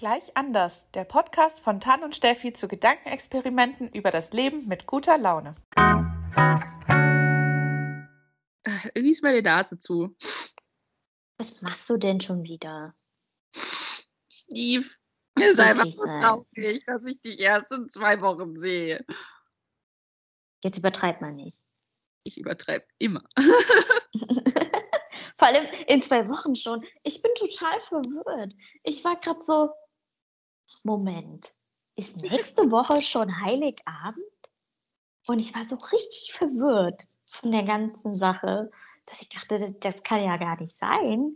Gleich anders, der Podcast von Tan und Steffi zu Gedankenexperimenten über das Leben mit guter Laune. Irgendwie ist meine Nase zu. Was machst du denn schon wieder? Steve, es ist einfach so traurig, dass ich dich erst in zwei Wochen sehe. Jetzt übertreib mal nicht. Ich übertreibe immer. Vor allem in zwei Wochen schon. Ich bin total verwirrt. Ich war gerade so, Moment, ist nächste Woche schon Heiligabend? Und ich war so richtig verwirrt von der ganzen Sache, dass ich dachte, das, das kann ja gar nicht sein.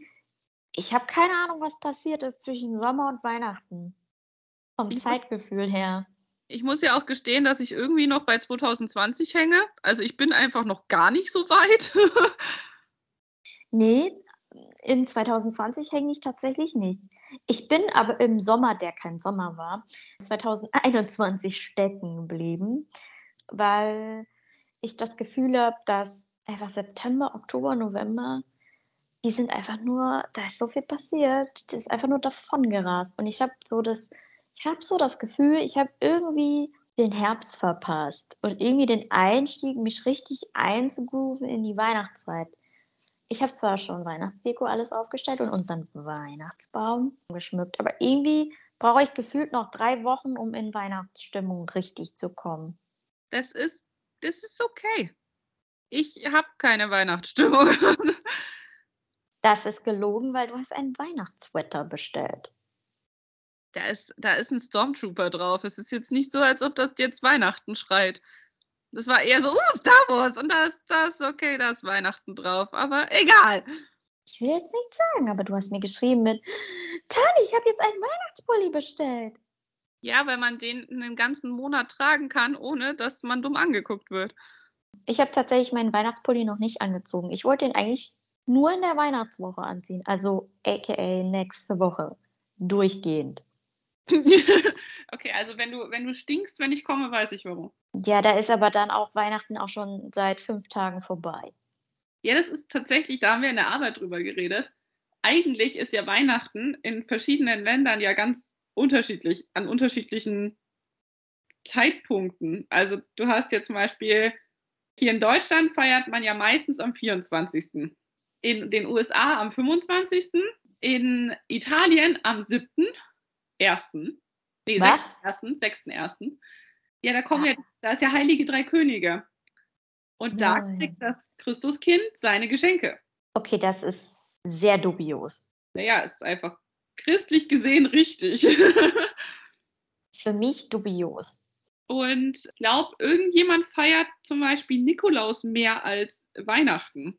Ich habe keine Ahnung, was passiert ist zwischen Sommer und Weihnachten. Vom ich Zeitgefühl her. Ich muss ja auch gestehen, dass ich irgendwie noch bei 2020 hänge. Also ich bin einfach noch gar nicht so weit. nee, in 2020 hänge ich tatsächlich nicht. Ich bin aber im Sommer, der kein Sommer war, 2021 stecken geblieben, weil ich das Gefühl habe, dass einfach September, Oktober, November, die sind einfach nur, da ist so viel passiert, das ist einfach nur davon gerast. Und ich habe so das, ich habe so das Gefühl, ich habe irgendwie den Herbst verpasst und irgendwie den Einstieg, mich richtig einzugrooven in die Weihnachtszeit. Ich habe zwar schon Weihnachtsdeko alles aufgestellt und unseren Weihnachtsbaum geschmückt, aber irgendwie brauche ich gefühlt noch drei Wochen, um in Weihnachtsstimmung richtig zu kommen. Das ist, das ist okay. Ich habe keine Weihnachtsstimmung. das ist gelogen, weil du hast einen Weihnachtssweater bestellt. Da ist, da ist ein Stormtrooper drauf. Es ist jetzt nicht so, als ob das jetzt Weihnachten schreit. Das war eher so, uh, Star Wars und da ist das, okay, da ist Weihnachten drauf, aber egal. Ich will jetzt nichts sagen, aber du hast mir geschrieben mit, Tani, ich habe jetzt einen Weihnachtspulli bestellt. Ja, weil man den einen ganzen Monat tragen kann, ohne dass man dumm angeguckt wird. Ich habe tatsächlich meinen Weihnachtspulli noch nicht angezogen. Ich wollte ihn eigentlich nur in der Weihnachtswoche anziehen, also aka nächste Woche, durchgehend. okay, also wenn du, wenn du stinkst, wenn ich komme, weiß ich warum. Ja, da ist aber dann auch Weihnachten auch schon seit fünf Tagen vorbei. Ja, das ist tatsächlich, da haben wir in der Arbeit drüber geredet. Eigentlich ist ja Weihnachten in verschiedenen Ländern ja ganz unterschiedlich, an unterschiedlichen Zeitpunkten. Also du hast ja zum Beispiel, hier in Deutschland feiert man ja meistens am 24. In den USA am 25. In Italien am 7 ersten. Nee, Was? 6.1., Ja, da kommen ah. ja, da ist ja Heilige Drei Könige. Und da Nein. kriegt das Christuskind seine Geschenke. Okay, das ist sehr dubios. Naja, ist einfach christlich gesehen richtig. Für mich dubios. Und ich glaube, irgendjemand feiert zum Beispiel Nikolaus mehr als Weihnachten.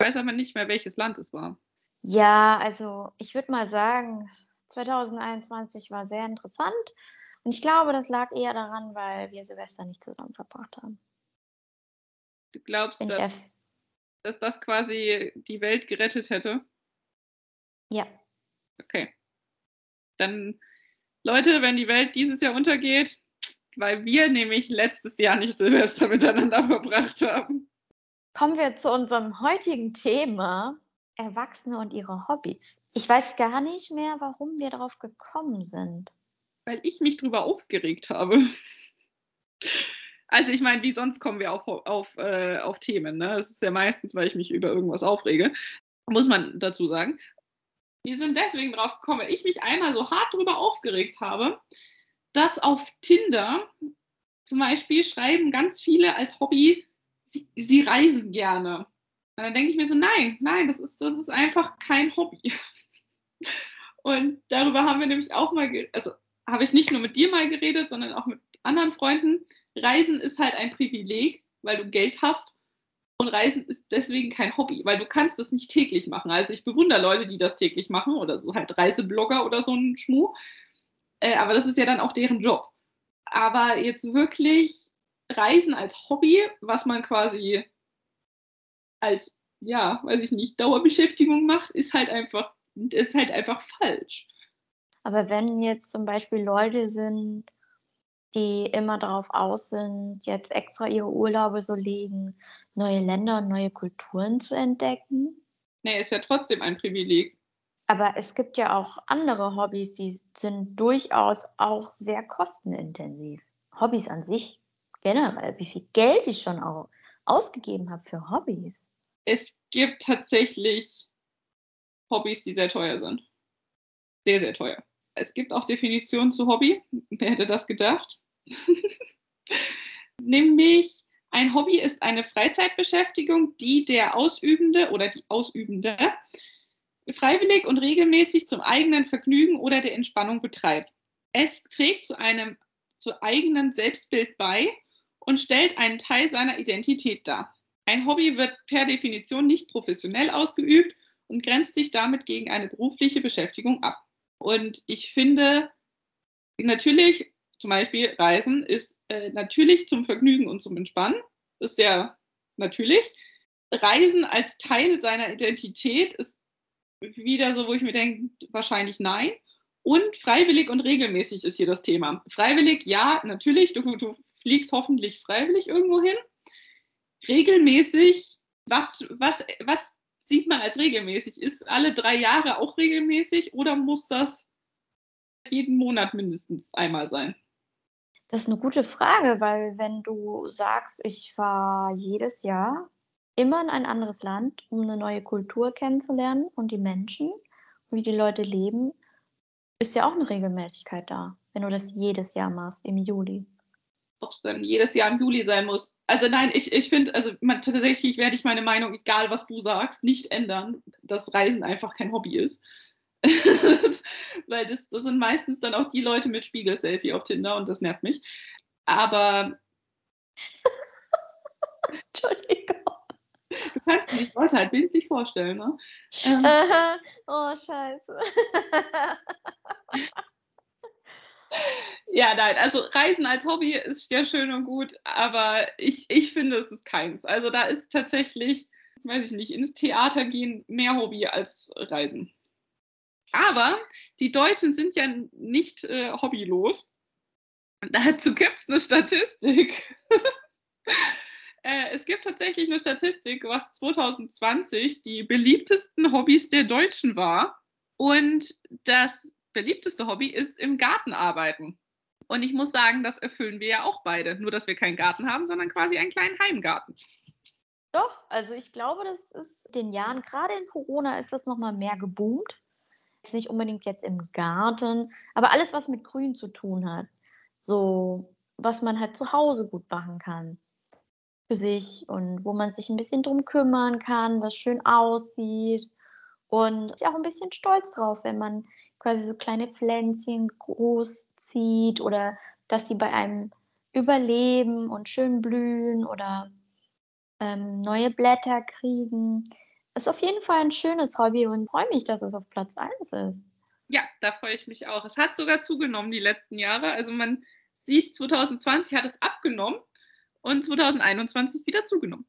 Ich weiß aber nicht mehr, welches Land es war. Ja, also ich würde mal sagen, 2021 war sehr interessant. Und ich glaube, das lag eher daran, weil wir Silvester nicht zusammen verbracht haben. Du glaubst, dass, dass das quasi die Welt gerettet hätte? Ja. Okay. Dann, Leute, wenn die Welt dieses Jahr untergeht, weil wir nämlich letztes Jahr nicht Silvester miteinander verbracht haben. Kommen wir zu unserem heutigen Thema, Erwachsene und ihre Hobbys. Ich weiß gar nicht mehr, warum wir darauf gekommen sind. Weil ich mich drüber aufgeregt habe. Also ich meine, wie sonst kommen wir auf, auf, äh, auf Themen. Ne? Es ist ja meistens, weil ich mich über irgendwas aufrege, muss man dazu sagen. Wir sind deswegen drauf gekommen, weil ich mich einmal so hart drüber aufgeregt habe, dass auf Tinder zum Beispiel schreiben ganz viele als Hobby, sie, sie reisen gerne. Und dann denke ich mir so, nein, nein, das ist, das ist einfach kein Hobby. Und darüber haben wir nämlich auch mal, also habe ich nicht nur mit dir mal geredet, sondern auch mit anderen Freunden. Reisen ist halt ein Privileg, weil du Geld hast. Und Reisen ist deswegen kein Hobby, weil du kannst das nicht täglich machen. Also ich bewundere Leute, die das täglich machen oder so halt Reiseblogger oder so ein Schmuh. Äh, aber das ist ja dann auch deren Job. Aber jetzt wirklich Reisen als Hobby, was man quasi als, ja, weiß ich nicht, Dauerbeschäftigung macht, ist halt einfach, ist halt einfach falsch. Aber wenn jetzt zum Beispiel Leute sind, die immer darauf aus sind, jetzt extra ihre Urlaube so legen, neue Länder und neue Kulturen zu entdecken. Nee, ist ja trotzdem ein Privileg. Aber es gibt ja auch andere Hobbys, die sind durchaus auch sehr kostenintensiv. Hobbys an sich generell, wie viel Geld ich schon auch ausgegeben habe für Hobbys. Es gibt tatsächlich Hobbys, die sehr teuer sind. Sehr, sehr teuer. Es gibt auch Definitionen zu Hobby. Wer hätte das gedacht? Nämlich, ein Hobby ist eine Freizeitbeschäftigung, die der Ausübende oder die Ausübende freiwillig und regelmäßig zum eigenen Vergnügen oder der Entspannung betreibt. Es trägt zu einem zu eigenen Selbstbild bei und stellt einen Teil seiner Identität dar. Ein Hobby wird per Definition nicht professionell ausgeübt und grenzt sich damit gegen eine berufliche Beschäftigung ab. Und ich finde, natürlich, zum Beispiel Reisen ist äh, natürlich zum Vergnügen und zum Entspannen, ist sehr natürlich. Reisen als Teil seiner Identität ist wieder so, wo ich mir denke, wahrscheinlich nein. Und freiwillig und regelmäßig ist hier das Thema. Freiwillig, ja, natürlich, du, du fliegst hoffentlich freiwillig irgendwo hin. Regelmäßig, was, was, was sieht man als regelmäßig? Ist alle drei Jahre auch regelmäßig oder muss das jeden Monat mindestens einmal sein? Das ist eine gute Frage, weil wenn du sagst, ich fahre jedes Jahr immer in ein anderes Land, um eine neue Kultur kennenzulernen und die Menschen, wie die Leute leben, ist ja auch eine Regelmäßigkeit da, wenn du das jedes Jahr machst im Juli ob es dann jedes Jahr im Juli sein muss. Also nein, ich, ich finde, also man, tatsächlich werde ich meine Meinung, egal was du sagst, nicht ändern, dass Reisen einfach kein Hobby ist. Weil das, das sind meistens dann auch die Leute mit Spiegel-Selfie auf Tinder und das nervt mich. Aber. Entschuldigung. Du kannst dir die Leute halt bildlich vorstellen, ne? Ähm, oh, scheiße. Ja, nein, also Reisen als Hobby ist ja schön und gut, aber ich, ich finde, es ist keins. Also da ist tatsächlich, weiß ich nicht, ins Theater gehen mehr Hobby als Reisen. Aber die Deutschen sind ja nicht äh, hobbylos. Dazu gibt es eine Statistik. äh, es gibt tatsächlich eine Statistik, was 2020 die beliebtesten Hobbys der Deutschen war. Und das beliebteste Hobby ist im Garten arbeiten. Und ich muss sagen, das erfüllen wir ja auch beide. Nur, dass wir keinen Garten haben, sondern quasi einen kleinen Heimgarten. Doch, also ich glaube, das ist den Jahren, gerade in Corona, ist das nochmal mehr geboomt. Jetzt nicht unbedingt jetzt im Garten, aber alles, was mit Grün zu tun hat. So, was man halt zu Hause gut machen kann. Für sich und wo man sich ein bisschen drum kümmern kann, was schön aussieht. Und ist ja auch ein bisschen stolz drauf, wenn man quasi so kleine Pflänzchen großzieht oder dass sie bei einem überleben und schön blühen oder ähm, neue Blätter kriegen. Ist auf jeden Fall ein schönes Hobby und freue mich, dass es auf Platz 1 ist. Ja, da freue ich mich auch. Es hat sogar zugenommen die letzten Jahre. Also man sieht, 2020 hat es abgenommen und 2021 wieder zugenommen.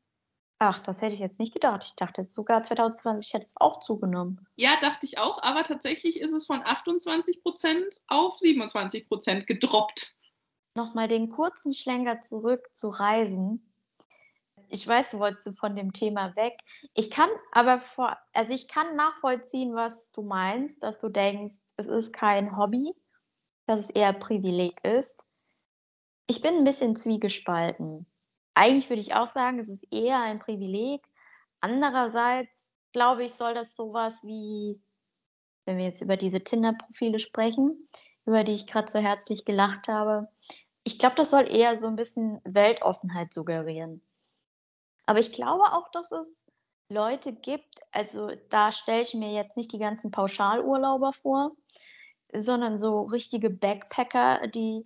Ach, das hätte ich jetzt nicht gedacht. Ich dachte jetzt sogar 2020 hätte es auch zugenommen. Ja, dachte ich auch, aber tatsächlich ist es von 28 Prozent auf 27 Prozent gedroppt. Nochmal den kurzen Schlenker zurück zu Reisen. Ich weiß, du wolltest von dem Thema weg. Ich kann aber vor, also ich kann nachvollziehen, was du meinst, dass du denkst, es ist kein Hobby, dass es eher Privileg ist. Ich bin ein bisschen zwiegespalten eigentlich würde ich auch sagen, es ist eher ein Privileg. Andererseits, glaube ich, soll das sowas wie, wenn wir jetzt über diese Tinder-Profile sprechen, über die ich gerade so herzlich gelacht habe, ich glaube, das soll eher so ein bisschen Weltoffenheit suggerieren. Aber ich glaube auch, dass es Leute gibt, also da stelle ich mir jetzt nicht die ganzen Pauschalurlauber vor, sondern so richtige Backpacker, die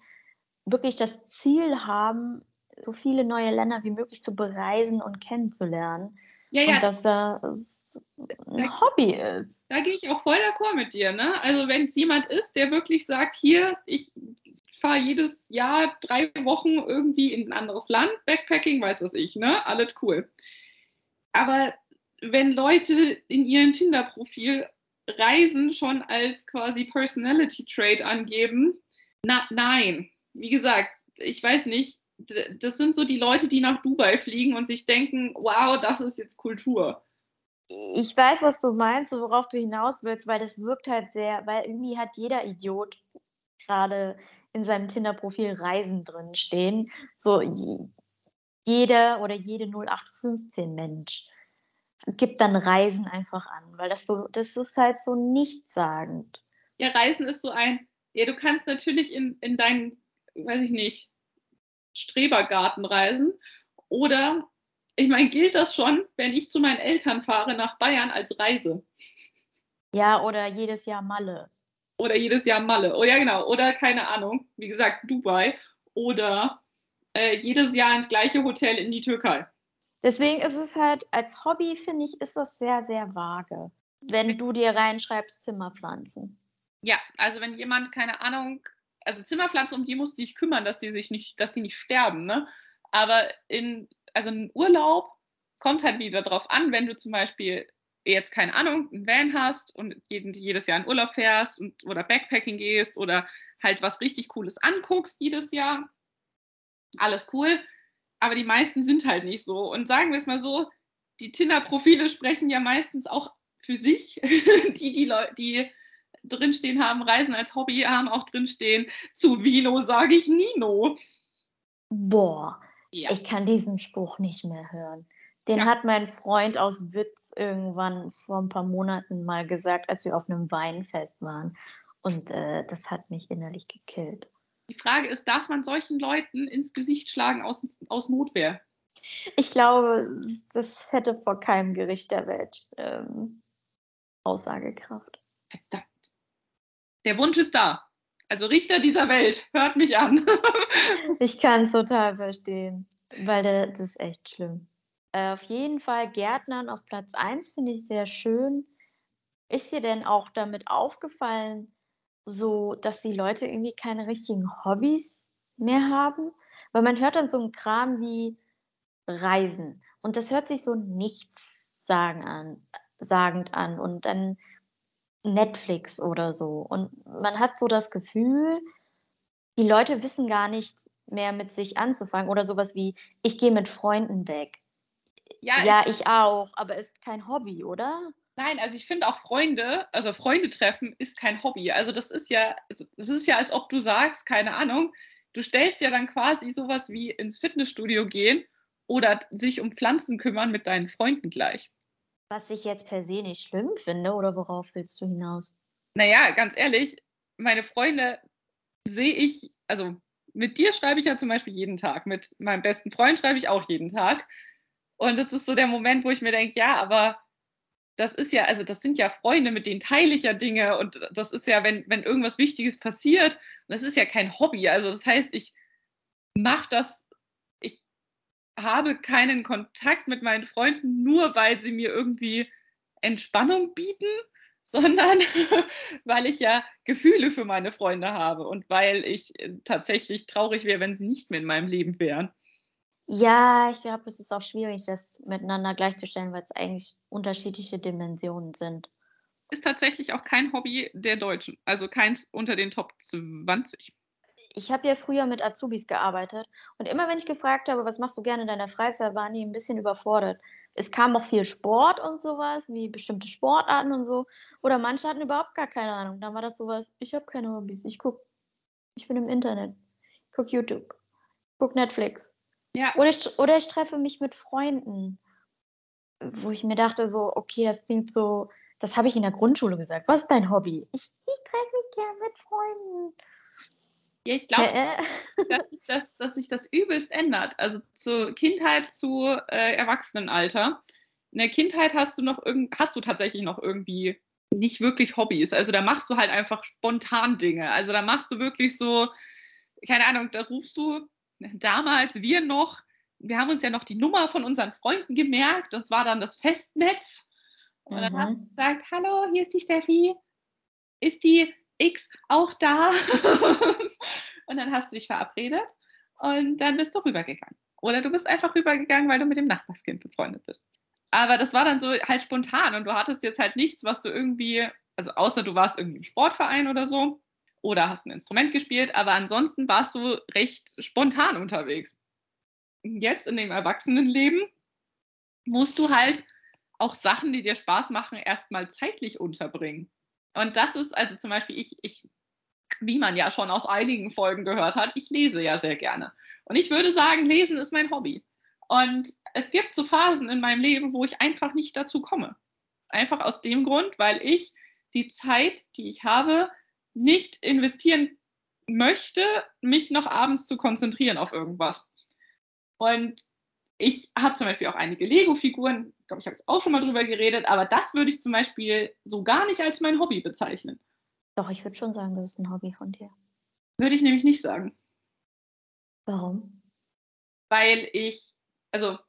wirklich das Ziel haben, so viele neue Länder wie möglich zu bereisen und kennenzulernen. Ja, ja. Und dass das ein Hobby ist. Da gehe ich auch voll d'accord mit dir. Ne? Also wenn es jemand ist, der wirklich sagt, hier, ich fahre jedes Jahr drei Wochen irgendwie in ein anderes Land, Backpacking, weiß was ich, ne? Alles cool. Aber wenn Leute in ihrem Tinder-Profil Reisen schon als quasi Personality Trait angeben, na, nein. Wie gesagt, ich weiß nicht, das sind so die Leute, die nach Dubai fliegen und sich denken, wow, das ist jetzt Kultur. Ich weiß, was du meinst, worauf du hinaus willst, weil das wirkt halt sehr, weil irgendwie hat jeder Idiot gerade in seinem Tinder-Profil Reisen drin stehen. So jeder oder jede 0815 Mensch gibt dann Reisen einfach an, weil das so, das ist halt so nichtssagend. Ja, Reisen ist so ein, ja, du kannst natürlich in, in deinen, weiß ich nicht, Strebergarten reisen oder, ich meine, gilt das schon, wenn ich zu meinen Eltern fahre nach Bayern als Reise? Ja, oder jedes Jahr Malle. Oder jedes Jahr Malle. Oh ja, genau. Oder keine Ahnung, wie gesagt, Dubai. Oder äh, jedes Jahr ins gleiche Hotel in die Türkei. Deswegen ist es halt, als Hobby, finde ich, ist das sehr, sehr vage. Wenn du dir reinschreibst, Zimmerpflanzen. Ja, also wenn jemand, keine Ahnung, also Zimmerpflanzen, um die musst du dich kümmern, dass die sich nicht, dass die nicht sterben, ne? Aber in, also in Urlaub kommt halt wieder drauf an, wenn du zum Beispiel jetzt, keine Ahnung, einen Van hast und jeden, jedes Jahr in Urlaub fährst und, oder Backpacking gehst oder halt was richtig Cooles anguckst jedes Jahr. Alles cool aber die meisten sind halt nicht so. Und sagen wir es mal so, die Tinder-Profile sprechen ja meistens auch für sich. die, die, Leute, die drinstehen haben, Reisen als Hobby, haben auch drinstehen, zu Vino sage ich Nino. Boah, ja. ich kann diesen Spruch nicht mehr hören. Den ja. hat mein Freund aus Witz irgendwann vor ein paar Monaten mal gesagt, als wir auf einem Weinfest waren. Und äh, das hat mich innerlich gekillt. Die Frage ist, darf man solchen Leuten ins Gesicht schlagen aus, aus Notwehr? Ich glaube, das hätte vor keinem Gericht der Welt ähm, Aussagekraft. Verdammt. Der Wunsch ist da. Also Richter dieser Welt, hört mich an. ich kann es total verstehen, weil das ist echt schlimm. Äh, auf jeden Fall Gärtnern auf Platz 1 finde ich sehr schön. Ist dir denn auch damit aufgefallen, so, dass die Leute irgendwie keine richtigen Hobbys mehr haben. Weil man hört dann so einen Kram wie Reisen. Und das hört sich so nichts sagen an, sagend an. Und dann Netflix oder so. Und man hat so das Gefühl, die Leute wissen gar nicht mehr mit sich anzufangen. Oder sowas wie, ich gehe mit Freunden weg. Ja, ja ich auch, aber ist kein Hobby, oder? Nein, also ich finde auch Freunde, also Freunde treffen ist kein Hobby. Also das ist ja, das ist ja, als ob du sagst, keine Ahnung, du stellst ja dann quasi sowas wie ins Fitnessstudio gehen oder sich um Pflanzen kümmern mit deinen Freunden gleich. Was ich jetzt per se nicht schlimm finde, oder worauf willst du hinaus? Naja, ganz ehrlich, meine Freunde sehe ich, also mit dir schreibe ich ja zum Beispiel jeden Tag, mit meinem besten Freund schreibe ich auch jeden Tag. Und das ist so der Moment, wo ich mir denke, ja, aber das ist ja, also das sind ja Freunde, mit denen teile ich ja Dinge und das ist ja, wenn, wenn irgendwas Wichtiges passiert, das ist ja kein Hobby. Also das heißt, ich mache das, ich habe keinen Kontakt mit meinen Freunden nur, weil sie mir irgendwie Entspannung bieten, sondern weil ich ja Gefühle für meine Freunde habe und weil ich äh, tatsächlich traurig wäre, wenn sie nicht mehr in meinem Leben wären. Ja, ich glaube, es ist auch schwierig, das miteinander gleichzustellen, weil es eigentlich unterschiedliche Dimensionen sind. Ist tatsächlich auch kein Hobby der Deutschen, also keins unter den Top 20. Ich habe ja früher mit Azubis gearbeitet und immer wenn ich gefragt habe, was machst du gerne in deiner Freizeit, waren die ein bisschen überfordert. Es kam auch viel Sport und sowas, wie bestimmte Sportarten und so. Oder manche hatten überhaupt gar keine Ahnung. Dann war das sowas, ich habe keine Hobbys, ich gucke, ich bin im Internet, ich gucke YouTube, ich gucke Netflix. Ja. Oder ich, oder ich treffe mich mit Freunden, wo ich mir dachte, so, okay, das klingt so, das habe ich in der Grundschule gesagt. Was ist dein Hobby? Ich, ich treffe mich gern mit Freunden. Ja, ich glaube, äh, dass, dass, dass, sich das übelst ändert. Also zur Kindheit zu äh, Erwachsenenalter. In der Kindheit hast du noch irgend, hast du tatsächlich noch irgendwie nicht wirklich Hobbys. Also da machst du halt einfach spontan Dinge. Also da machst du wirklich so, keine Ahnung, da rufst du damals wir noch, wir haben uns ja noch die Nummer von unseren Freunden gemerkt, das war dann das Festnetz. Und dann mhm. haben wir gesagt, hallo, hier ist die Steffi. Ist die X auch da? und dann hast du dich verabredet und dann bist du rübergegangen. Oder du bist einfach rübergegangen, weil du mit dem Nachbarskind befreundet bist. Aber das war dann so halt spontan und du hattest jetzt halt nichts, was du irgendwie, also außer du warst irgendwie im Sportverein oder so, oder hast ein Instrument gespielt, aber ansonsten warst du recht spontan unterwegs. Jetzt in dem Erwachsenenleben musst du halt auch Sachen, die dir Spaß machen, erstmal zeitlich unterbringen. Und das ist also zum Beispiel, ich, ich, wie man ja schon aus einigen Folgen gehört hat, ich lese ja sehr gerne. Und ich würde sagen, Lesen ist mein Hobby. Und es gibt so Phasen in meinem Leben, wo ich einfach nicht dazu komme. Einfach aus dem Grund, weil ich die Zeit, die ich habe, nicht investieren möchte, mich noch abends zu konzentrieren auf irgendwas. Und ich habe zum Beispiel auch einige Lego-Figuren, glaube ich, habe auch schon mal drüber geredet, aber das würde ich zum Beispiel so gar nicht als mein Hobby bezeichnen. Doch, ich würde schon sagen, das ist ein Hobby von dir. Würde ich nämlich nicht sagen. Warum? Weil ich, also,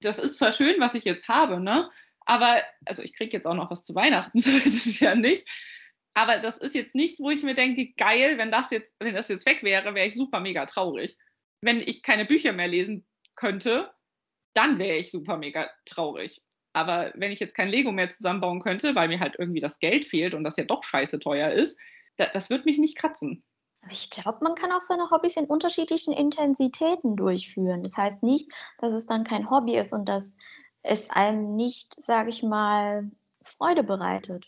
das ist zwar schön, was ich jetzt habe, ne? Aber, also ich kriege jetzt auch noch was zu Weihnachten, so ist es ja nicht. Aber das ist jetzt nichts, wo ich mir denke, geil, wenn das jetzt, wenn das jetzt weg wäre, wäre ich super mega traurig. Wenn ich keine Bücher mehr lesen könnte, dann wäre ich super mega traurig. Aber wenn ich jetzt kein Lego mehr zusammenbauen könnte, weil mir halt irgendwie das Geld fehlt und das ja doch scheiße teuer ist, das, das wird mich nicht kratzen. Ich glaube, man kann auch seine Hobbys in unterschiedlichen Intensitäten durchführen. Das heißt nicht, dass es dann kein Hobby ist und dass es einem nicht, sage ich mal, Freude bereitet.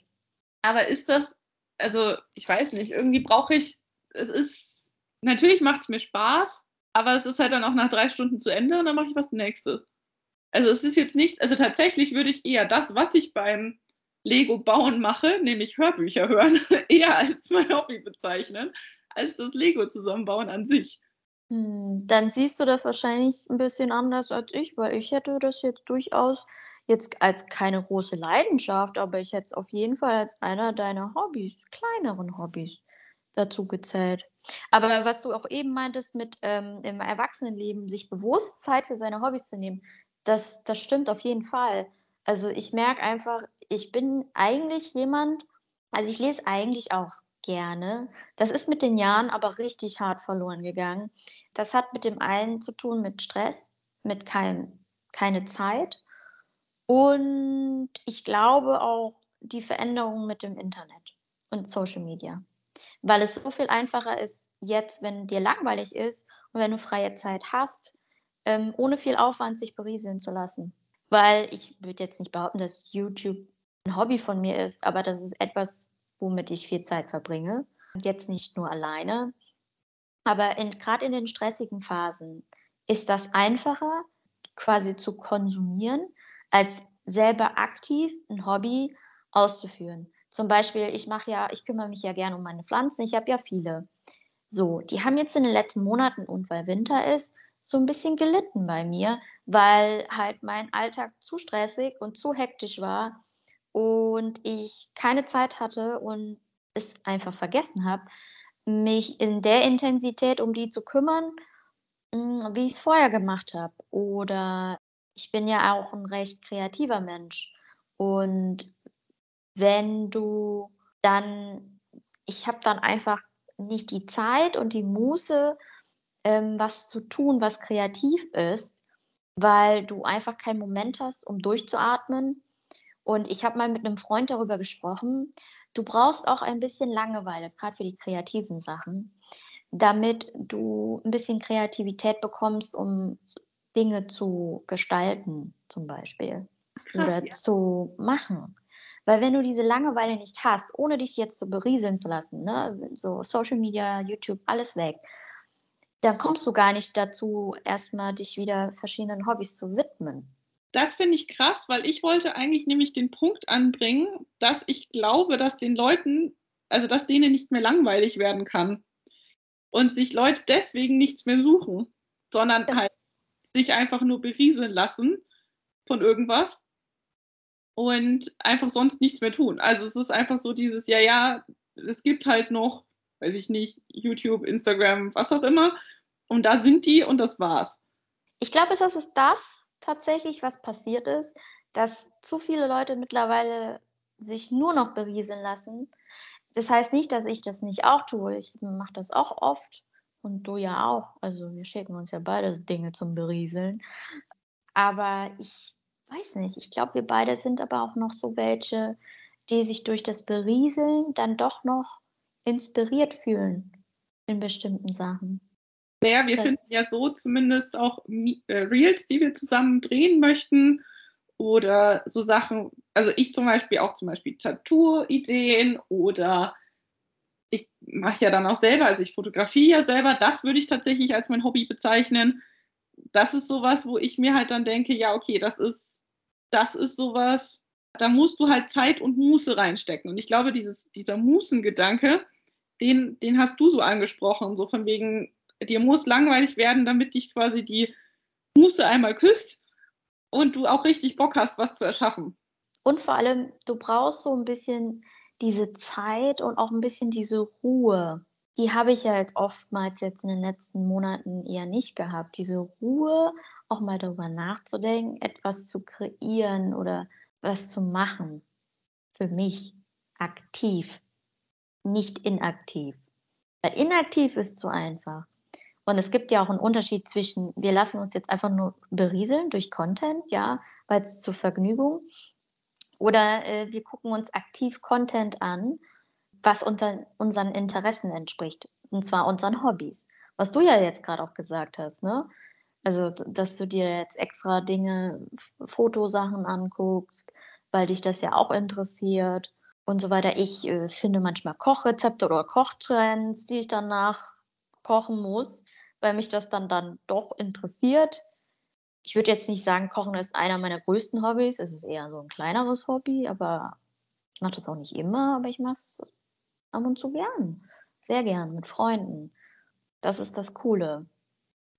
Aber ist das, also ich weiß nicht, irgendwie brauche ich, es ist, natürlich macht es mir Spaß, aber es ist halt dann auch nach drei Stunden zu Ende und dann mache ich was Nächstes. Also es ist jetzt nicht, also tatsächlich würde ich eher das, was ich beim Lego bauen mache, nämlich Hörbücher hören, eher als mein Hobby bezeichnen, als das Lego zusammenbauen an sich. Hm, dann siehst du das wahrscheinlich ein bisschen anders als ich, weil ich hätte das jetzt durchaus jetzt als keine große Leidenschaft, aber ich hätte es auf jeden Fall als einer deiner Hobbys, kleineren Hobbys dazu gezählt. Aber was du auch eben meintest mit ähm, im Erwachsenenleben, sich bewusst Zeit für seine Hobbys zu nehmen, das, das stimmt auf jeden Fall. Also ich merke einfach, ich bin eigentlich jemand, also ich lese eigentlich auch gerne. Das ist mit den Jahren aber richtig hart verloren gegangen. Das hat mit dem einen zu tun mit Stress, mit kein, keine Zeit. Und ich glaube auch die Veränderung mit dem Internet und Social Media weil es so viel einfacher ist, jetzt, wenn dir langweilig ist und wenn du freie Zeit hast, ähm, ohne viel Aufwand sich berieseln zu lassen. Weil ich würde jetzt nicht behaupten, dass YouTube ein Hobby von mir ist, aber das ist etwas, womit ich viel Zeit verbringe. Jetzt nicht nur alleine, aber gerade in den stressigen Phasen ist das einfacher, quasi zu konsumieren, als selber aktiv ein Hobby auszuführen. Zum Beispiel, ich mache ja, ich kümmere mich ja gerne um meine Pflanzen. Ich habe ja viele. So, die haben jetzt in den letzten Monaten und weil Winter ist, so ein bisschen gelitten bei mir, weil halt mein Alltag zu stressig und zu hektisch war und ich keine Zeit hatte und es einfach vergessen habe, mich in der Intensität um die zu kümmern, hm, wie ich es vorher gemacht habe. Oder ich bin ja auch ein recht kreativer Mensch und wenn du dann, ich habe dann einfach nicht die Zeit und die Muße, ähm, was zu tun, was kreativ ist, weil du einfach keinen Moment hast, um durchzuatmen. Und ich habe mal mit einem Freund darüber gesprochen, du brauchst auch ein bisschen Langeweile, gerade für die kreativen Sachen, damit du ein bisschen Kreativität bekommst, um Dinge zu gestalten, zum Beispiel. Krass, oder ja. zu machen. Weil wenn du diese Langeweile nicht hast, ohne dich jetzt so berieseln zu lassen, ne, so Social Media, YouTube, alles weg, dann kommst du gar nicht dazu, erstmal dich wieder verschiedenen Hobbys zu widmen. Das finde ich krass, weil ich wollte eigentlich nämlich den Punkt anbringen, dass ich glaube, dass den Leuten, also dass denen nicht mehr langweilig werden kann und sich Leute deswegen nichts mehr suchen, sondern halt sich einfach nur berieseln lassen von irgendwas und einfach sonst nichts mehr tun. Also es ist einfach so dieses, ja, ja, es gibt halt noch, weiß ich nicht, YouTube, Instagram, was auch immer. Und da sind die und das war's. Ich glaube, es ist das tatsächlich, was passiert ist, dass zu viele Leute mittlerweile sich nur noch berieseln lassen. Das heißt nicht, dass ich das nicht auch tue. Ich mache das auch oft und du ja auch. Also wir schicken uns ja beide Dinge zum Berieseln. Aber ich weiß nicht, ich glaube, wir beide sind aber auch noch so welche, die sich durch das Berieseln dann doch noch inspiriert fühlen in bestimmten Sachen. Ja, wir finden ja so zumindest auch äh, Reels, die wir zusammen drehen möchten oder so Sachen, also ich zum Beispiel auch zum Beispiel Tattoo-Ideen oder ich mache ja dann auch selber, also ich fotografiere ja selber, das würde ich tatsächlich als mein Hobby bezeichnen. Das ist sowas, wo ich mir halt dann denke, ja, okay, das ist, das ist sowas, da musst du halt Zeit und Muße reinstecken. Und ich glaube, dieses, dieser Mußengedanke, den, den hast du so angesprochen, so von wegen, dir muss langweilig werden, damit dich quasi die Muße einmal küsst und du auch richtig Bock hast, was zu erschaffen. Und vor allem, du brauchst so ein bisschen diese Zeit und auch ein bisschen diese Ruhe. Die habe ich halt oftmals jetzt in den letzten Monaten eher nicht gehabt. Diese Ruhe, auch mal darüber nachzudenken, etwas zu kreieren oder was zu machen. Für mich aktiv, nicht inaktiv. Weil inaktiv ist zu einfach. Und es gibt ja auch einen Unterschied zwischen, wir lassen uns jetzt einfach nur berieseln durch Content, ja, weil es zur Vergnügung, oder äh, wir gucken uns aktiv Content an, was unter unseren Interessen entspricht, und zwar unseren Hobbys. Was du ja jetzt gerade auch gesagt hast, ne? Also, dass du dir jetzt extra Dinge, Fotosachen anguckst, weil dich das ja auch interessiert und so weiter. Ich äh, finde manchmal Kochrezepte oder Kochtrends, die ich danach kochen muss, weil mich das dann, dann doch interessiert. Ich würde jetzt nicht sagen, Kochen ist einer meiner größten Hobbys. Es ist eher so ein kleineres Hobby, aber ich mache das auch nicht immer, aber ich mache es ab und zu gern. Sehr gern, mit Freunden. Das ist das Coole.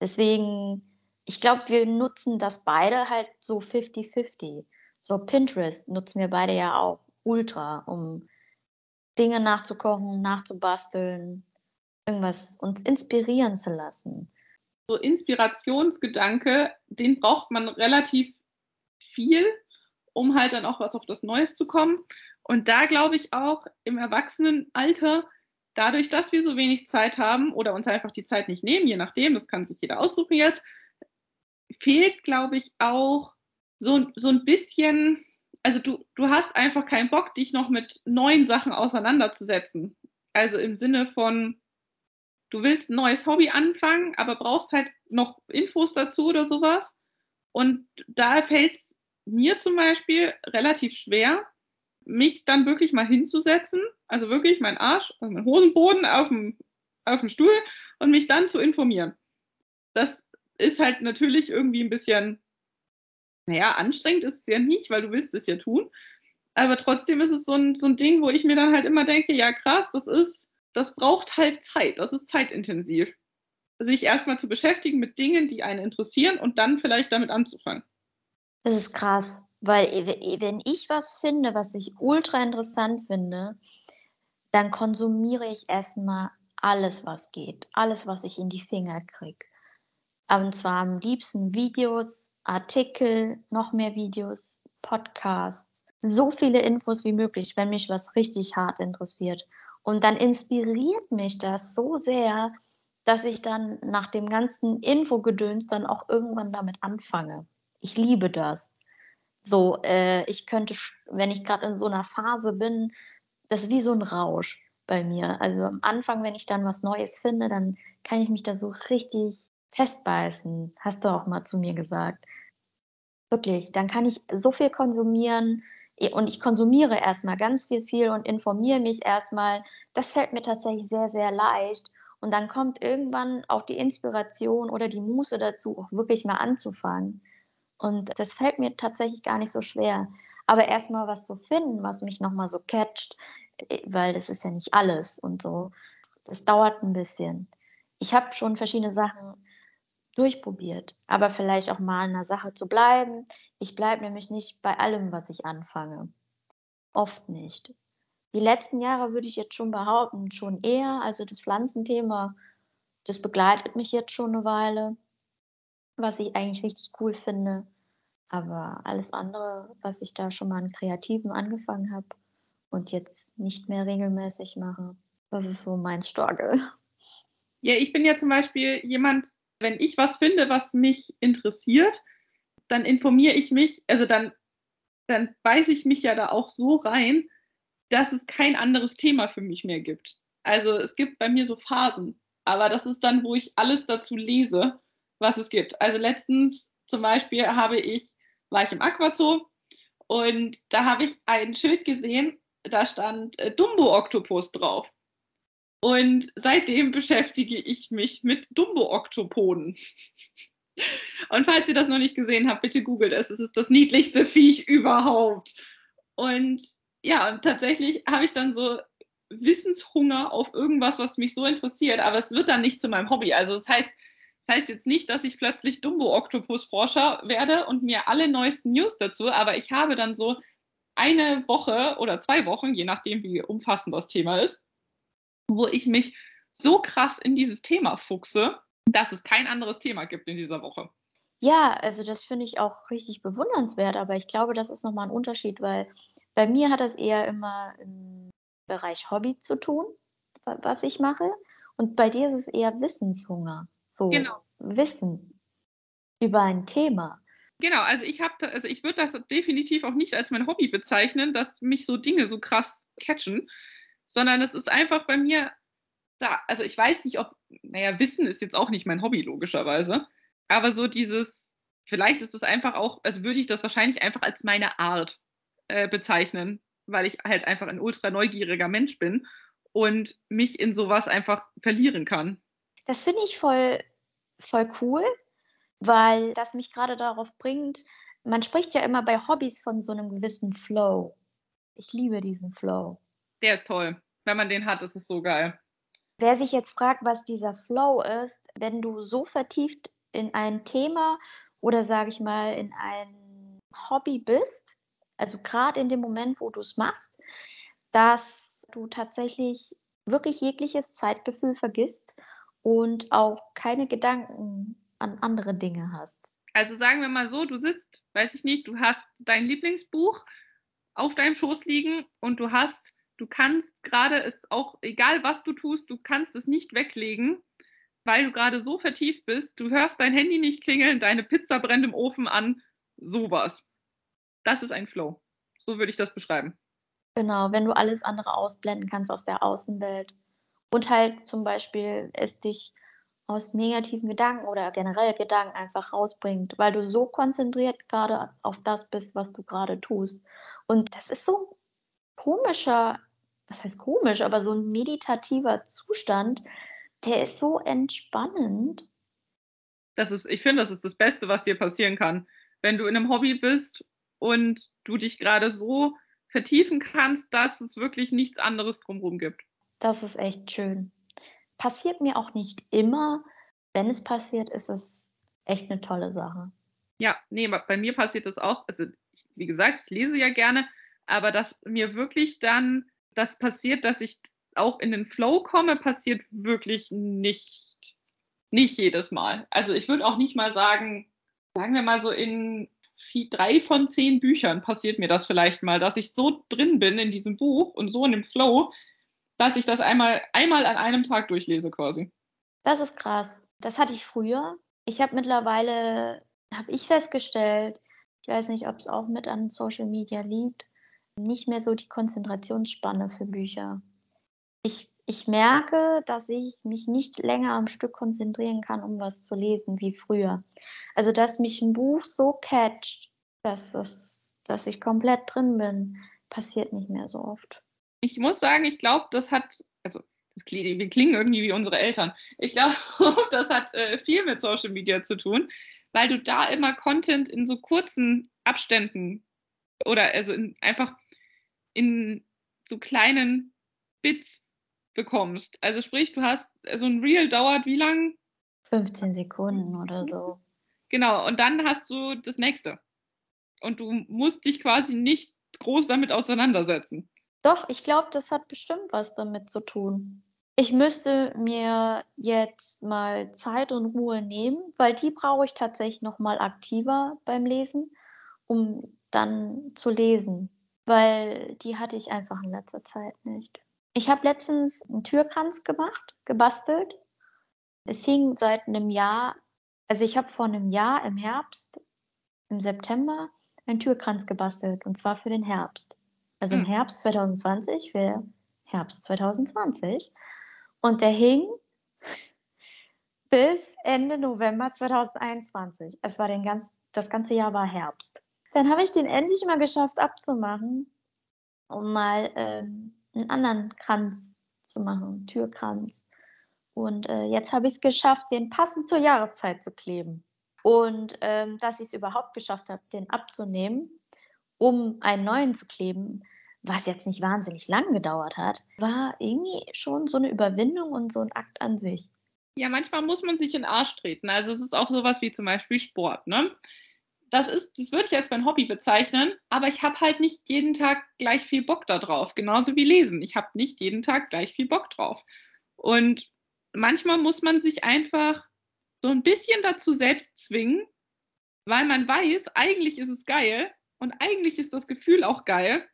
Deswegen, ich glaube, wir nutzen das beide halt so 50-50. So Pinterest nutzen wir beide ja auch ultra, um Dinge nachzukochen, nachzubasteln, irgendwas uns inspirieren zu lassen. So Inspirationsgedanke, den braucht man relativ viel, um halt dann auch was auf das Neues zu kommen. Und da glaube ich auch im Erwachsenenalter, dadurch, dass wir so wenig Zeit haben oder uns einfach die Zeit nicht nehmen, je nachdem, das kann sich jeder aussuchen jetzt, fehlt, glaube ich, auch so, so ein bisschen, also du, du hast einfach keinen Bock, dich noch mit neuen Sachen auseinanderzusetzen. Also im Sinne von, du willst ein neues Hobby anfangen, aber brauchst halt noch Infos dazu oder sowas. Und da fällt es mir zum Beispiel relativ schwer, mich dann wirklich mal hinzusetzen, also wirklich mein Arsch, also mein Hosenboden auf dem, auf dem Stuhl und mich dann zu informieren. Das ist halt natürlich irgendwie ein bisschen, naja, anstrengend ist es ja nicht, weil du willst es ja tun. Aber trotzdem ist es so ein, so ein Ding, wo ich mir dann halt immer denke, ja krass, das ist das braucht halt Zeit, das ist zeitintensiv. Sich erstmal zu beschäftigen mit Dingen, die einen interessieren und dann vielleicht damit anzufangen. Das ist krass, weil wenn ich was finde, was ich ultra interessant finde, dann konsumiere ich erstmal alles, was geht, alles, was ich in die Finger kriege. Und zwar am liebsten Videos, Artikel, noch mehr Videos, Podcasts, so viele Infos wie möglich, wenn mich was richtig hart interessiert. Und dann inspiriert mich das so sehr, dass ich dann nach dem ganzen Infogedöns dann auch irgendwann damit anfange. Ich liebe das. So, äh, ich könnte, wenn ich gerade in so einer Phase bin, das ist wie so ein Rausch bei mir. Also am Anfang, wenn ich dann was Neues finde, dann kann ich mich da so richtig festbeißen. Hast du auch mal zu mir gesagt. Wirklich, dann kann ich so viel konsumieren, und ich konsumiere erstmal ganz viel, viel und informiere mich erstmal. Das fällt mir tatsächlich sehr, sehr leicht. Und dann kommt irgendwann auch die Inspiration oder die Muße dazu, auch wirklich mal anzufangen. Und das fällt mir tatsächlich gar nicht so schwer. Aber erstmal was zu finden, was mich nochmal so catcht, weil das ist ja nicht alles und so. Das dauert ein bisschen. Ich habe schon verschiedene Sachen durchprobiert, aber vielleicht auch mal in einer Sache zu bleiben. Ich bleibe nämlich nicht bei allem, was ich anfange. Oft nicht. Die letzten Jahre würde ich jetzt schon behaupten, schon eher. Also das Pflanzenthema, das begleitet mich jetzt schon eine Weile, was ich eigentlich richtig cool finde. Aber alles andere, was ich da schon mal an Kreativen angefangen habe und jetzt nicht mehr regelmäßig mache, das ist so mein Struggle. Ja, ich bin ja zum Beispiel jemand, wenn ich was finde, was mich interessiert, dann informiere ich mich, also dann, dann beiße ich mich ja da auch so rein, dass es kein anderes Thema für mich mehr gibt. Also es gibt bei mir so Phasen, aber das ist dann, wo ich alles dazu lese, was es gibt. Also letztens zum Beispiel habe ich war ich im Aquazoo und da habe ich ein Schild gesehen, da stand äh, Dumbo-Oktopus drauf. Und seitdem beschäftige ich mich mit Dumbo-Oktopoden. Und falls ihr das noch nicht gesehen habt, bitte googelt es. Es ist das niedlichste Viech überhaupt. Und ja, tatsächlich habe ich dann so Wissenshunger auf irgendwas, was mich so interessiert, aber es wird dann nicht zu meinem Hobby. Also das heißt, das heißt jetzt nicht, dass ich plötzlich Dumbo-Oktopus-Forscher werde und mir alle neuesten News dazu, aber ich habe dann so eine Woche oder zwei Wochen, je nachdem, wie umfassend das Thema ist, wo ich mich so krass in dieses Thema fuchse, dass es kein anderes Thema gibt in dieser Woche. Ja, also das finde ich auch richtig bewundernswert, aber ich glaube, das ist nochmal ein Unterschied, weil bei mir hat das eher immer im Bereich Hobby zu tun, was ich mache. Und bei dir ist es eher Wissenshunger. So Genau. Wissen über ein Thema. Genau, also ich habe, also ich würde das definitiv auch nicht als mein Hobby bezeichnen, dass mich so Dinge so krass catchen, sondern es ist einfach bei mir da. Also ich weiß nicht, ob, naja, Wissen ist jetzt auch nicht mein Hobby, logischerweise. Aber so dieses, vielleicht ist es einfach auch, also würde ich das wahrscheinlich einfach als meine Art äh, bezeichnen, weil ich halt einfach ein ultra neugieriger Mensch bin und mich in sowas einfach verlieren kann. Das finde ich voll, voll cool, weil das mich gerade darauf bringt, man spricht ja immer bei Hobbys von so einem gewissen Flow. Ich liebe diesen Flow. Der ist toll. Wenn man den hat, ist es so geil. Wer sich jetzt fragt, was dieser Flow ist, wenn du so vertieft in ein Thema oder sage ich mal in ein Hobby bist, also gerade in dem Moment, wo du es machst, dass du tatsächlich wirklich jegliches Zeitgefühl vergisst und auch keine Gedanken an andere Dinge hast. Also sagen wir mal so, du sitzt, weiß ich nicht, du hast dein Lieblingsbuch auf deinem Schoß liegen und du hast, du kannst gerade es auch, egal was du tust, du kannst es nicht weglegen, weil du gerade so vertieft bist, du hörst dein Handy nicht klingeln, deine Pizza brennt im Ofen an, sowas. Das ist ein Flow. So würde ich das beschreiben. Genau, wenn du alles andere ausblenden kannst aus der Außenwelt und halt zum Beispiel es dich aus negativen Gedanken oder generell Gedanken einfach rausbringt, weil du so konzentriert gerade auf das bist, was du gerade tust. Und das ist so ein komischer, was heißt komisch, aber so ein meditativer Zustand, der ist so entspannend. Das ist, ich finde, das ist das Beste, was dir passieren kann. Wenn du in einem Hobby bist und du dich gerade so vertiefen kannst, dass es wirklich nichts anderes drumherum gibt. Das ist echt schön. Passiert mir auch nicht immer. Wenn es passiert, ist es echt eine tolle Sache. Ja, nee, bei mir passiert das auch. Also, wie gesagt, ich lese ja gerne, aber dass mir wirklich dann das passiert, dass ich auch in den Flow komme, passiert wirklich nicht, nicht jedes Mal. Also ich würde auch nicht mal sagen, sagen wir mal so in drei von zehn Büchern passiert mir das vielleicht mal, dass ich so drin bin in diesem Buch und so in dem Flow, dass ich das einmal, einmal an einem Tag durchlese quasi. Das ist krass. Das hatte ich früher. Ich habe mittlerweile, habe ich festgestellt, ich weiß nicht, ob es auch mit an Social Media liegt, nicht mehr so die Konzentrationsspanne für Bücher. Ich, ich merke, dass ich mich nicht länger am Stück konzentrieren kann, um was zu lesen wie früher. Also, dass mich ein Buch so catcht, dass, es, dass ich komplett drin bin, passiert nicht mehr so oft ich muss sagen, ich glaube, das hat, also klingt, wir klingen irgendwie wie unsere Eltern. Ich glaube, das hat äh, viel mit Social Media zu tun, weil du da immer Content in so kurzen Abständen oder also in, einfach in so kleinen Bits bekommst. Also sprich, du hast so ein Reel dauert wie lang? 15 Sekunden oder so. Genau, und dann hast du das nächste. Und du musst dich quasi nicht groß damit auseinandersetzen. Doch, ich glaube, das hat bestimmt was damit zu tun. Ich müsste mir jetzt mal Zeit und Ruhe nehmen, weil die brauche ich tatsächlich noch mal aktiver beim Lesen, um dann zu lesen, weil die hatte ich einfach in letzter Zeit nicht. Ich habe letztens einen Türkranz gemacht, gebastelt. Es hing seit einem Jahr, also ich habe vor einem Jahr im Herbst, im September, einen Türkranz gebastelt und zwar für den Herbst also im hm. Herbst 2020 für Herbst 2020. Und der hing bis Ende November 2021. Es war den ganz, das ganze Jahr war Herbst. Dann habe ich den endlich mal geschafft abzumachen, um mal ähm, einen anderen Kranz zu machen, Türkranz. Und äh, jetzt habe ich es geschafft, den passend zur Jahreszeit zu kleben. Und ähm, dass ich es überhaupt geschafft habe, den abzunehmen, um einen neuen zu kleben, was jetzt nicht wahnsinnig lang gedauert hat, war irgendwie schon so eine Überwindung und so ein Akt an sich. Ja, manchmal muss man sich in den Arsch treten. Also es ist auch sowas wie zum Beispiel Sport. Ne? Das ist, das würde ich als mein Hobby bezeichnen, aber ich habe halt nicht jeden Tag gleich viel Bock darauf. Genauso wie Lesen. Ich habe nicht jeden Tag gleich viel Bock drauf. Und manchmal muss man sich einfach so ein bisschen dazu selbst zwingen, weil man weiß, eigentlich ist es geil und eigentlich ist das Gefühl auch geil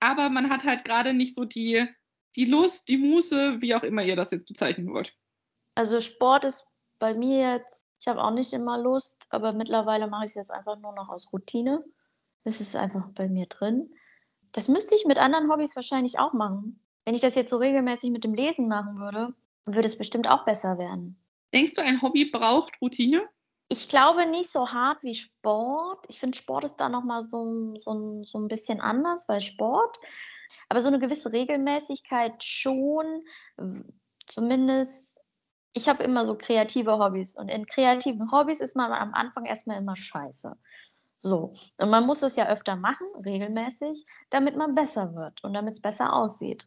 aber man hat halt gerade nicht so die, die Lust, die Muße, wie auch immer ihr das jetzt bezeichnen wollt. Also Sport ist bei mir jetzt, ich habe auch nicht immer Lust, aber mittlerweile mache ich es jetzt einfach nur noch aus Routine. Das ist einfach bei mir drin. Das müsste ich mit anderen Hobbys wahrscheinlich auch machen. Wenn ich das jetzt so regelmäßig mit dem Lesen machen würde, würde es bestimmt auch besser werden. Denkst du, ein Hobby braucht Routine? Ich glaube nicht so hart wie Sport. Ich finde, Sport ist da nochmal so, so, so ein bisschen anders, weil Sport, aber so eine gewisse Regelmäßigkeit schon, zumindest, ich habe immer so kreative Hobbys und in kreativen Hobbys ist man am Anfang erstmal immer scheiße. So, und man muss es ja öfter machen, regelmäßig, damit man besser wird und damit es besser aussieht.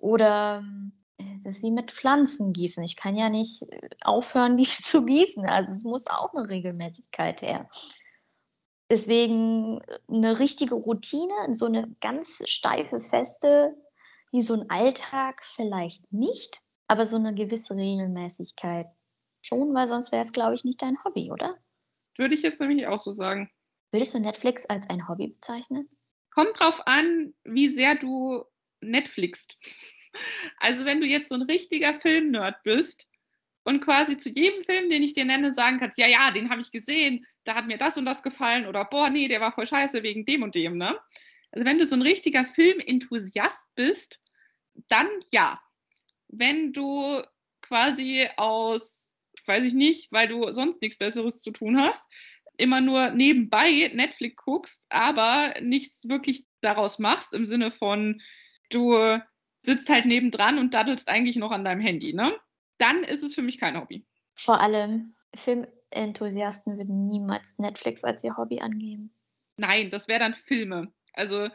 Oder das ist wie mit Pflanzen gießen. Ich kann ja nicht äh, aufhören, die zu gießen. Also es muss auch eine Regelmäßigkeit her. Deswegen äh, eine richtige Routine, so eine ganz steife, feste, wie so ein Alltag vielleicht nicht, aber so eine gewisse Regelmäßigkeit schon, weil sonst wäre es, glaube ich, nicht dein Hobby, oder? Würde ich jetzt nämlich auch so sagen. Würdest du Netflix als ein Hobby bezeichnen? Kommt drauf an, wie sehr du Netflixt. Also wenn du jetzt so ein richtiger Filmnerd bist und quasi zu jedem Film, den ich dir nenne, sagen kannst, ja, ja, den habe ich gesehen, da hat mir das und das gefallen oder boah, nee, der war voll scheiße wegen dem und dem, ne? Also wenn du so ein richtiger Filmenthusiast bist, dann ja. Wenn du quasi aus, weiß ich nicht, weil du sonst nichts Besseres zu tun hast, immer nur nebenbei Netflix guckst, aber nichts wirklich daraus machst im Sinne von, du sitzt halt nebendran und daddelst eigentlich noch an deinem Handy, ne? Dann ist es für mich kein Hobby. Vor allem Filmenthusiasten würden niemals Netflix als ihr Hobby angeben. Nein, das wäre dann Filme. Also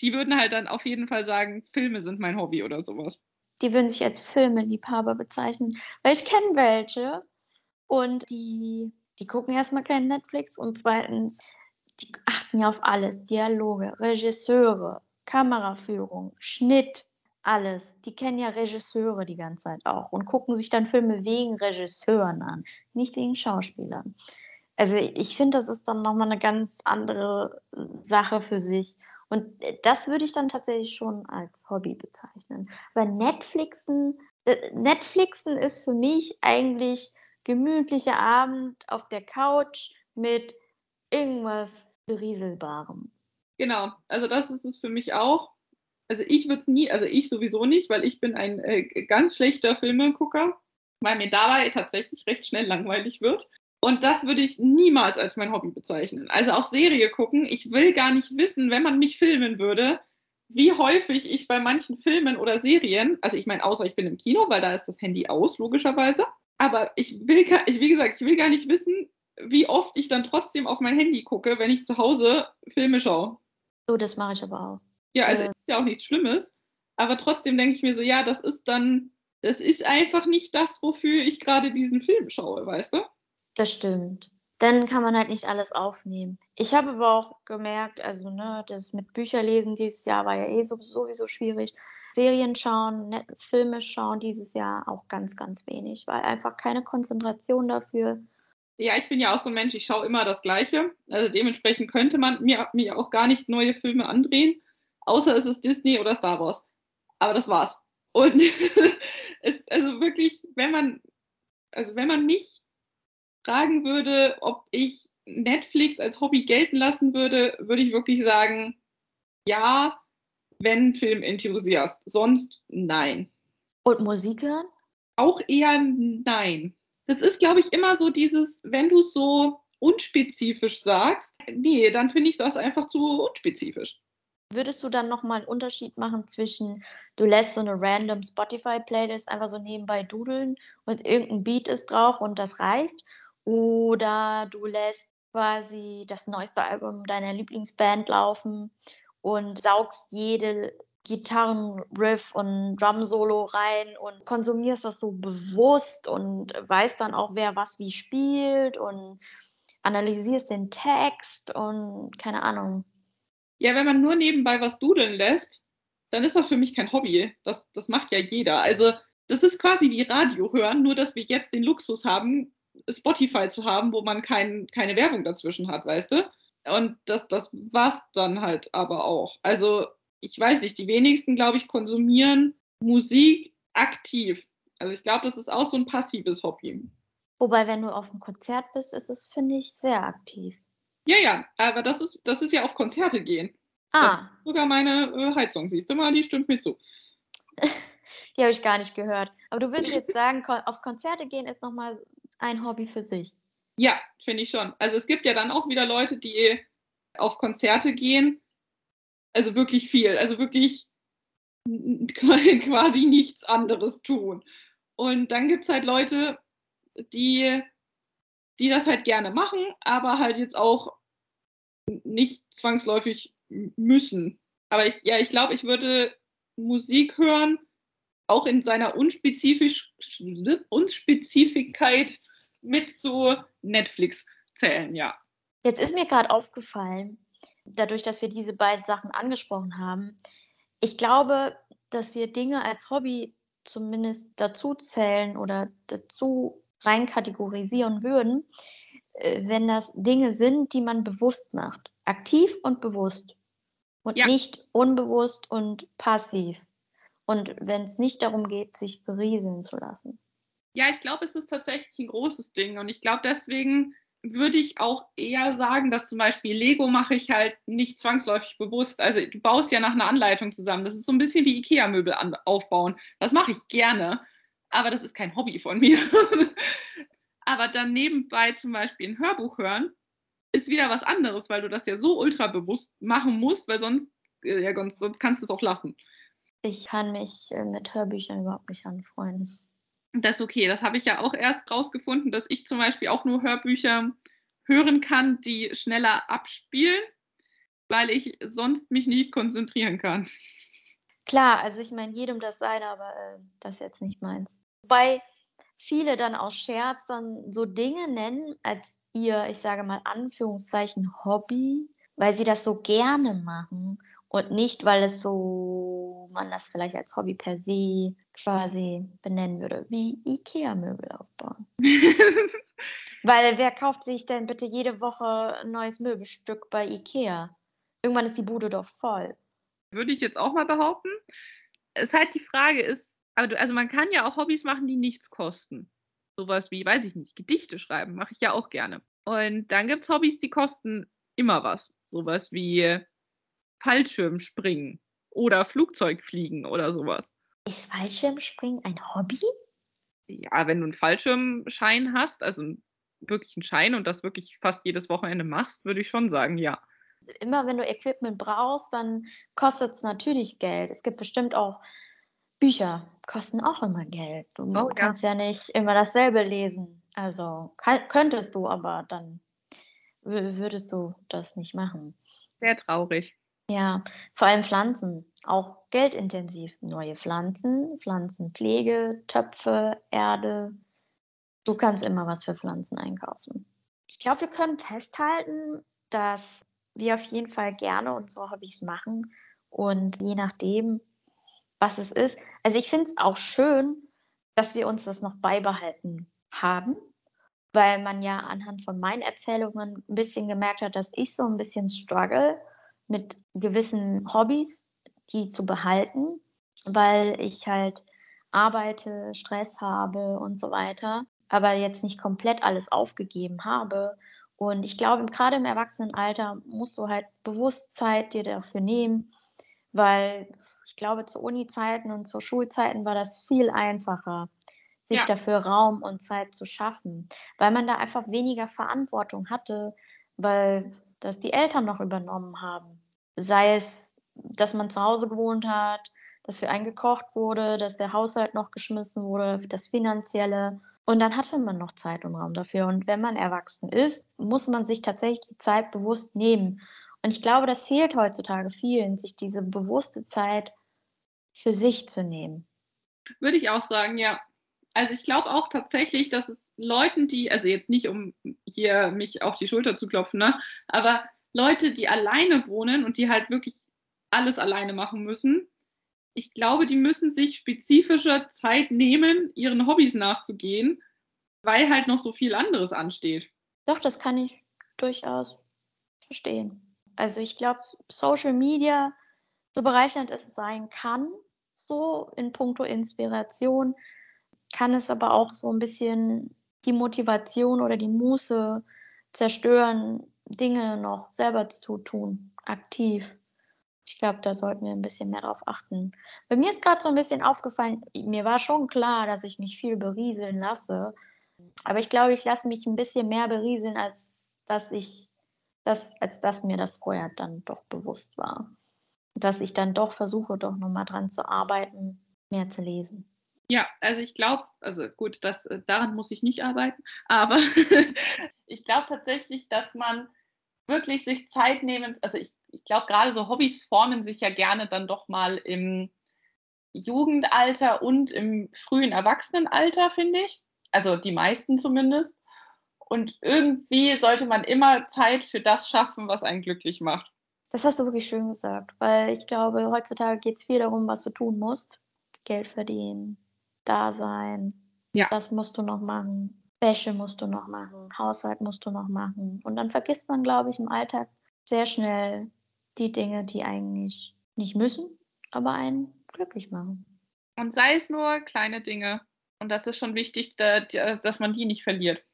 die würden halt dann auf jeden Fall sagen, Filme sind mein Hobby oder sowas. Die würden sich als Filmeliebhaber bezeichnen, weil ich kenne welche und die, die gucken erstmal kein Netflix und zweitens, die achten ja auf alles. Dialoge, Regisseure, Kameraführung, Schnitt, alles. Die kennen ja Regisseure die ganze Zeit auch und gucken sich dann Filme wegen Regisseuren an, nicht wegen Schauspielern. Also ich finde, das ist dann nochmal eine ganz andere Sache für sich. Und das würde ich dann tatsächlich schon als Hobby bezeichnen. Weil Netflixen, äh, Netflixen ist für mich eigentlich gemütlicher Abend auf der Couch mit irgendwas Berieselbarem. Genau, also das ist es für mich auch also ich würde es nie, also ich sowieso nicht, weil ich bin ein äh, ganz schlechter Filmegucker, weil mir dabei tatsächlich recht schnell langweilig wird. Und das würde ich niemals als mein Hobby bezeichnen. Also auch Serie gucken. Ich will gar nicht wissen, wenn man mich filmen würde, wie häufig ich bei manchen Filmen oder Serien, also ich meine, außer ich bin im Kino, weil da ist das Handy aus, logischerweise. Aber ich will, ich, wie gesagt, ich will gar nicht wissen, wie oft ich dann trotzdem auf mein Handy gucke, wenn ich zu Hause Filme schaue. So, das mache ich aber auch. Ja, also äh. ist ja auch nichts Schlimmes. Aber trotzdem denke ich mir so, ja, das ist dann, das ist einfach nicht das, wofür ich gerade diesen Film schaue, weißt du? Das stimmt. Dann kann man halt nicht alles aufnehmen. Ich habe aber auch gemerkt, also ne, das mit Bücherlesen dieses Jahr war ja eh sowieso schwierig. Serien schauen, net, Filme schauen dieses Jahr auch ganz, ganz wenig, weil einfach keine Konzentration dafür. Ja, ich bin ja auch so ein Mensch, ich schaue immer das Gleiche. Also dementsprechend könnte man mir, mir auch gar nicht neue Filme andrehen außer es ist Disney oder Star Wars. Aber das war's. Und es, also wirklich, wenn man, also wenn man mich fragen würde, ob ich Netflix als Hobby gelten lassen würde, würde ich wirklich sagen, ja, wenn Filmenthusiast. Sonst nein. Und Musik hören? Auch eher nein. Das ist, glaube ich, immer so dieses, wenn du es so unspezifisch sagst, nee, dann finde ich das einfach zu unspezifisch. Würdest du dann nochmal einen Unterschied machen zwischen, du lässt so eine random Spotify-Playlist einfach so nebenbei dudeln und irgendein Beat ist drauf und das reicht? Oder du lässt quasi das neueste Album deiner Lieblingsband laufen und saugst jede Gitarrenriff und Drum-Solo rein und konsumierst das so bewusst und weißt dann auch, wer was wie spielt und analysierst den Text und keine Ahnung. Ja, wenn man nur nebenbei was dudeln lässt, dann ist das für mich kein Hobby. Das, das macht ja jeder. Also das ist quasi wie Radio hören, nur dass wir jetzt den Luxus haben, Spotify zu haben, wo man kein, keine Werbung dazwischen hat, weißt du? Und das, das war's dann halt aber auch. Also ich weiß nicht, die wenigsten, glaube ich, konsumieren Musik aktiv. Also ich glaube, das ist auch so ein passives Hobby. Wobei, wenn du auf einem Konzert bist, ist es, finde ich, sehr aktiv. Ja, ja, aber das ist, das ist ja auf Konzerte gehen. Ah. sogar meine äh, Heizung, siehst du mal, die stimmt mir zu. die habe ich gar nicht gehört. Aber du würdest jetzt sagen, auf Konzerte gehen ist nochmal ein Hobby für sich. Ja, finde ich schon. Also es gibt ja dann auch wieder Leute, die auf Konzerte gehen. Also wirklich viel. Also wirklich quasi nichts anderes tun. Und dann gibt es halt Leute, die die das halt gerne machen, aber halt jetzt auch nicht zwangsläufig müssen. Aber ich, ja, ich glaube, ich würde Musik hören, auch in seiner Unspezifisch, Unspezifikkeit mit zu Netflix zählen, ja. Jetzt ist mir gerade aufgefallen, dadurch, dass wir diese beiden Sachen angesprochen haben, ich glaube, dass wir Dinge als Hobby zumindest dazu zählen oder dazu rein kategorisieren würden, äh, wenn das Dinge sind, die man bewusst macht. Aktiv und bewusst. Und ja. nicht unbewusst und passiv. Und wenn es nicht darum geht, sich berieseln zu lassen. Ja, ich glaube, es ist tatsächlich ein großes Ding. Und ich glaube, deswegen würde ich auch eher sagen, dass zum Beispiel Lego mache ich halt nicht zwangsläufig bewusst. Also du baust ja nach einer Anleitung zusammen. Das ist so ein bisschen wie Ikea-Möbel aufbauen. Das mache ich gerne aber das ist kein Hobby von mir. aber dann nebenbei zum Beispiel ein Hörbuch hören, ist wieder was anderes, weil du das ja so ultra bewusst machen musst, weil sonst, äh, ja, sonst kannst du es auch lassen. Ich kann mich äh, mit Hörbüchern überhaupt nicht anfreunden. Das ist okay. Das habe ich ja auch erst rausgefunden, dass ich zum Beispiel auch nur Hörbücher hören kann, die schneller abspielen, weil ich sonst mich nicht konzentrieren kann. Klar, also ich meine, jedem das seine, aber äh, das ist jetzt nicht meins. Wobei viele dann aus Scherz dann so Dinge nennen als ihr, ich sage mal Anführungszeichen, Hobby, weil sie das so gerne machen und nicht, weil es so, man das vielleicht als Hobby per se quasi benennen würde, wie Ikea-Möbel aufbauen. weil wer kauft sich denn bitte jede Woche ein neues Möbelstück bei Ikea? Irgendwann ist die Bude doch voll. Würde ich jetzt auch mal behaupten. Es ist halt die Frage, ist, also man kann ja auch Hobbys machen, die nichts kosten. Sowas wie, weiß ich nicht, Gedichte schreiben, mache ich ja auch gerne. Und dann gibt es Hobbys, die kosten immer was. Sowas wie Fallschirmspringen oder Flugzeugfliegen oder sowas. Ist Fallschirmspringen ein Hobby? Ja, wenn du einen Fallschirmschein hast, also wirklich einen Schein und das wirklich fast jedes Wochenende machst, würde ich schon sagen, ja. Immer wenn du Equipment brauchst, dann kostet es natürlich Geld. Es gibt bestimmt auch Bücher kosten auch immer Geld. Du oh, kannst ja. ja. nicht immer dasselbe lesen. Also könntest du, aber dann würdest du das nicht machen. Sehr traurig. Ja, vor allem Pflanzen, auch geldintensiv. Neue Pflanzen, Pflanzenpflege, Töpfe, Erde. Du kannst immer was für Pflanzen einkaufen. Ich glaube, wir können festhalten, dass wir auf jeden Fall gerne unsere Hobbys machen und je nachdem, was es ist. Also ich finde es auch schön, dass wir uns das noch beibehalten haben, weil man ja anhand von meinen Erzählungen ein bisschen gemerkt hat, dass ich so ein bisschen struggle mit gewissen Hobbys, die zu behalten, weil ich halt arbeite, Stress habe und so weiter, aber jetzt nicht komplett alles aufgegeben habe. Und ich glaube, gerade im Erwachsenenalter musst du halt bewusst Zeit dir dafür nehmen, weil ich glaube, zu Uni-Zeiten und zu Schulzeiten war das viel einfacher, sich Ja. dafür Raum und Zeit zu schaffen, weil man da einfach weniger Verantwortung hatte, weil das die Eltern noch übernommen haben. Sei es, dass man zu Hause gewohnt hat, dass für einen gekocht wurde, dass der Haushalt noch geschmissen wurde, das Finanzielle. Und dann hatte man noch Zeit und Raum dafür. Und wenn man erwachsen ist, muss man sich tatsächlich die Zeit bewusst nehmen. Und ich glaube, das fehlt heutzutage vielen, sich diese bewusste Zeit für sich zu nehmen. Würde ich auch sagen, ja. Also ich glaube auch tatsächlich, dass es Leuten, die, also jetzt nicht, um hier mich auf die Schulter zu klopfen, ne, aber Leute, die alleine wohnen und die halt wirklich alles alleine machen müssen, ich glaube, die müssen sich spezifischer Zeit nehmen, ihren Hobbys nachzugehen, weil halt noch so viel anderes ansteht. Doch, das kann ich durchaus verstehen. Also ich glaube, Social Media, so bereichernd es sein kann, so in puncto Inspiration, kann es aber auch so ein bisschen die Motivation oder die Muße zerstören, Dinge noch selber zu tun, aktiv. Ich glaube, da sollten wir ein bisschen mehr drauf achten. Bei mir ist gerade so ein bisschen aufgefallen, mir war schon klar, dass ich mich viel berieseln lasse. Aber ich glaube, ich lasse mich ein bisschen mehr berieseln, als dass ich das, als dass mir das vorher dann doch bewusst war. Dass ich dann doch versuche, doch nochmal dran zu arbeiten, mehr zu lesen. Ja, also ich glaube, also gut, das, äh, daran muss ich nicht arbeiten, aber ich glaube tatsächlich, dass man wirklich sich Zeit nehmen, also ich, ich glaube gerade so Hobbys formen sich ja gerne dann doch mal im Jugendalter und im frühen Erwachsenenalter, finde ich. Also die meisten zumindest. Und irgendwie sollte man immer Zeit für das schaffen, was einen glücklich macht. Das hast du wirklich schön gesagt, weil ich glaube, heutzutage geht es viel darum, was du tun musst. Geld verdienen, da sein. Ja. Das musst du noch machen. Wäsche musst du noch machen. Haushalt musst du noch machen. Und dann vergisst man, glaube ich, im Alltag sehr schnell die Dinge, die eigentlich nicht müssen, aber einen glücklich machen. Und sei es nur kleine Dinge. Und das ist schon wichtig, dass man die nicht verliert.